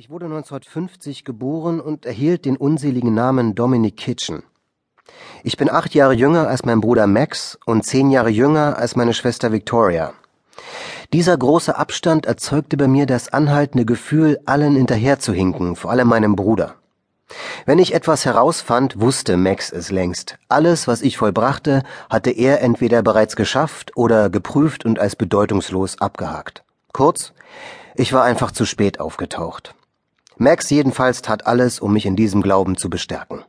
Ich wurde 1950 geboren und erhielt den unseligen Namen Dominic Kitchen. Ich bin acht Jahre jünger als mein Bruder Max und zehn Jahre jünger als meine Schwester Victoria. Dieser große Abstand erzeugte bei mir das anhaltende Gefühl, allen hinterherzuhinken, vor allem meinem Bruder. Wenn ich etwas herausfand, wusste Max es längst. Alles, was ich vollbrachte, hatte er entweder bereits geschafft oder geprüft und als bedeutungslos abgehakt. Kurz, ich war einfach zu spät aufgetaucht. Max jedenfalls tat alles, um mich in diesem Glauben zu bestärken.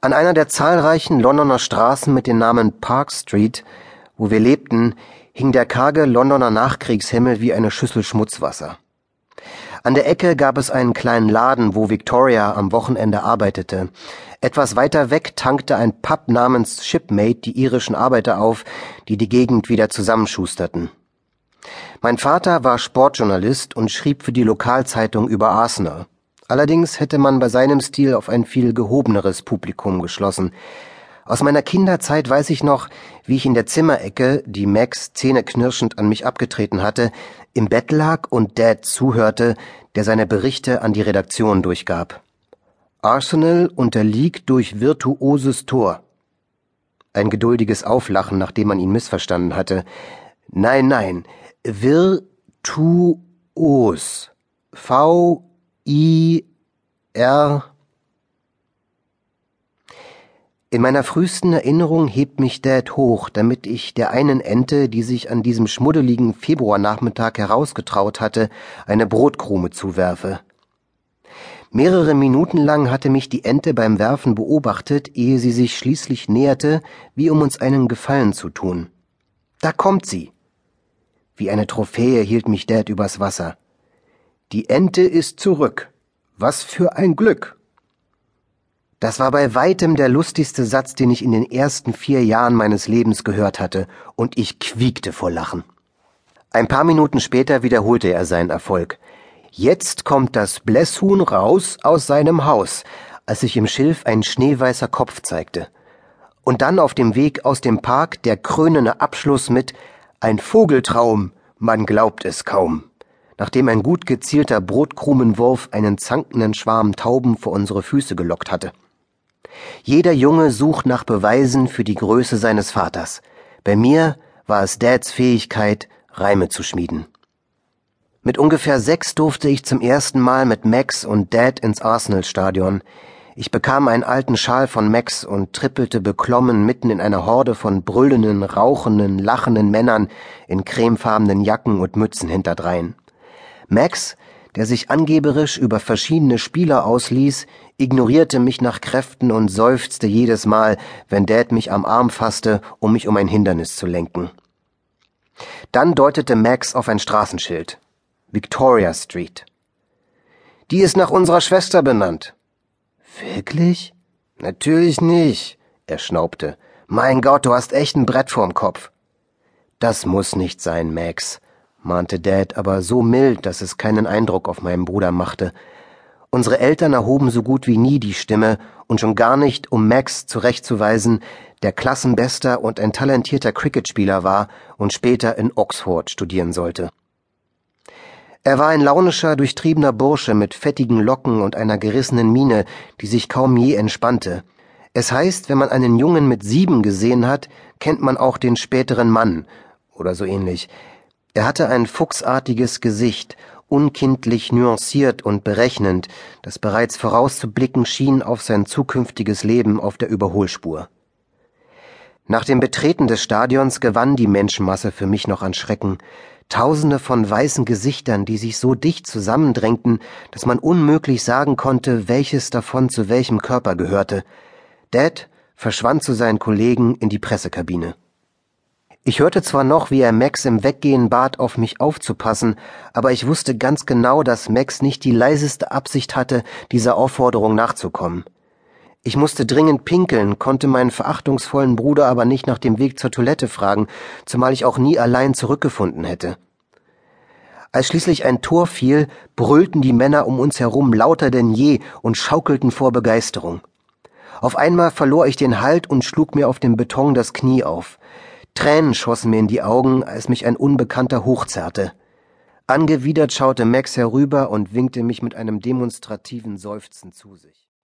An einer der zahlreichen Londoner Straßen mit dem Namen Park Street, wo wir lebten, hing der karge Londoner Nachkriegshimmel wie eine Schüssel Schmutzwasser. An der Ecke gab es einen kleinen Laden, wo Victoria am Wochenende arbeitete. Etwas weiter weg tankte ein Pub namens Shipmate die irischen Arbeiter auf, die die Gegend wieder zusammenschusterten. Mein Vater war Sportjournalist und schrieb für die Lokalzeitung über Arsenal. Allerdings hätte man bei seinem Stil auf ein viel gehobeneres Publikum geschlossen. Aus meiner Kinderzeit weiß ich noch, wie ich in der Zimmerecke, die Max zähneknirschend an mich abgetreten hatte, im Bett lag und Dad zuhörte, der seine Berichte an die Redaktion durchgab. Arsenal unterliegt durch virtuoses Tor. Ein geduldiges Auflachen, nachdem man ihn missverstanden hatte. Nein, nein, Virtuos. V I R In meiner frühesten Erinnerung hebt mich Dad hoch, damit ich der einen Ente, die sich an diesem schmuddeligen Februarnachmittag herausgetraut hatte, eine Brotkrume zuwerfe. Mehrere Minuten lang hatte mich die Ente beim Werfen beobachtet, ehe sie sich schließlich näherte, wie um uns einen Gefallen zu tun. Da kommt sie. Wie eine Trophäe hielt mich Dad übers Wasser. Die Ente ist zurück. Was für ein Glück. Das war bei weitem der lustigste Satz, den ich in den ersten vier Jahren meines Lebens gehört hatte, und ich quiekte vor Lachen. Ein paar Minuten später wiederholte er seinen Erfolg. Jetzt kommt das Blässhuhn raus aus seinem Haus, als sich im Schilf ein schneeweißer Kopf zeigte. Und dann auf dem Weg aus dem Park der krönende Abschluss mit ein Vogeltraum, man glaubt es kaum. Nachdem ein gut gezielter Brotkrumenwurf einen zankenden Schwarm Tauben vor unsere Füße gelockt hatte. Jeder Junge sucht nach Beweisen für die Größe seines Vaters. Bei mir war es Dads Fähigkeit, Reime zu schmieden. Mit ungefähr sechs durfte ich zum ersten Mal mit Max und Dad ins Arsenal-Stadion. Ich bekam einen alten Schal von Max und trippelte beklommen mitten in einer Horde von brüllenden, rauchenden, lachenden Männern in cremefarbenen Jacken und Mützen hinterdrein. Max, der sich angeberisch über verschiedene Spieler ausließ, ignorierte mich nach Kräften und seufzte jedes Mal, wenn Dad mich am Arm fasste, um mich um ein Hindernis zu lenken. Dann deutete Max auf ein Straßenschild. Victoria Street. Die ist nach unserer Schwester benannt. Wirklich? Natürlich nicht, er schnaubte. Mein Gott, du hast echt ein Brett vorm Kopf. Das muss nicht sein, Max, mahnte Dad, aber so mild, dass es keinen Eindruck auf meinen Bruder machte. Unsere Eltern erhoben so gut wie nie die Stimme und schon gar nicht, um Max zurechtzuweisen, der Klassenbester und ein talentierter Cricketspieler war und später in Oxford studieren sollte. Er war ein launischer, durchtriebener Bursche mit fettigen Locken und einer gerissenen Miene, die sich kaum je entspannte. Es heißt, wenn man einen Jungen mit sieben gesehen hat, kennt man auch den späteren Mann, oder so ähnlich. Er hatte ein fuchsartiges Gesicht, unkindlich nuanciert und berechnend, das bereits vorauszublicken schien auf sein zukünftiges Leben auf der Überholspur. Nach dem Betreten des Stadions gewann die Menschenmasse für mich noch an Schrecken. Tausende von weißen Gesichtern, die sich so dicht zusammendrängten, dass man unmöglich sagen konnte, welches davon zu welchem Körper gehörte. Dad verschwand zu seinen Kollegen in die Pressekabine. Ich hörte zwar noch, wie er Max im Weggehen bat, auf mich aufzupassen, aber ich wusste ganz genau, dass Max nicht die leiseste Absicht hatte, dieser Aufforderung nachzukommen. Ich musste dringend pinkeln, konnte meinen verachtungsvollen Bruder aber nicht nach dem Weg zur Toilette fragen, zumal ich auch nie allein zurückgefunden hätte. Als schließlich ein Tor fiel, brüllten die Männer um uns herum lauter denn je und schaukelten vor Begeisterung. Auf einmal verlor ich den Halt und schlug mir auf dem Beton das Knie auf. Tränen schossen mir in die Augen, als mich ein Unbekannter hochzerrte. Angewidert schaute Max herüber und winkte mich mit einem demonstrativen Seufzen zu sich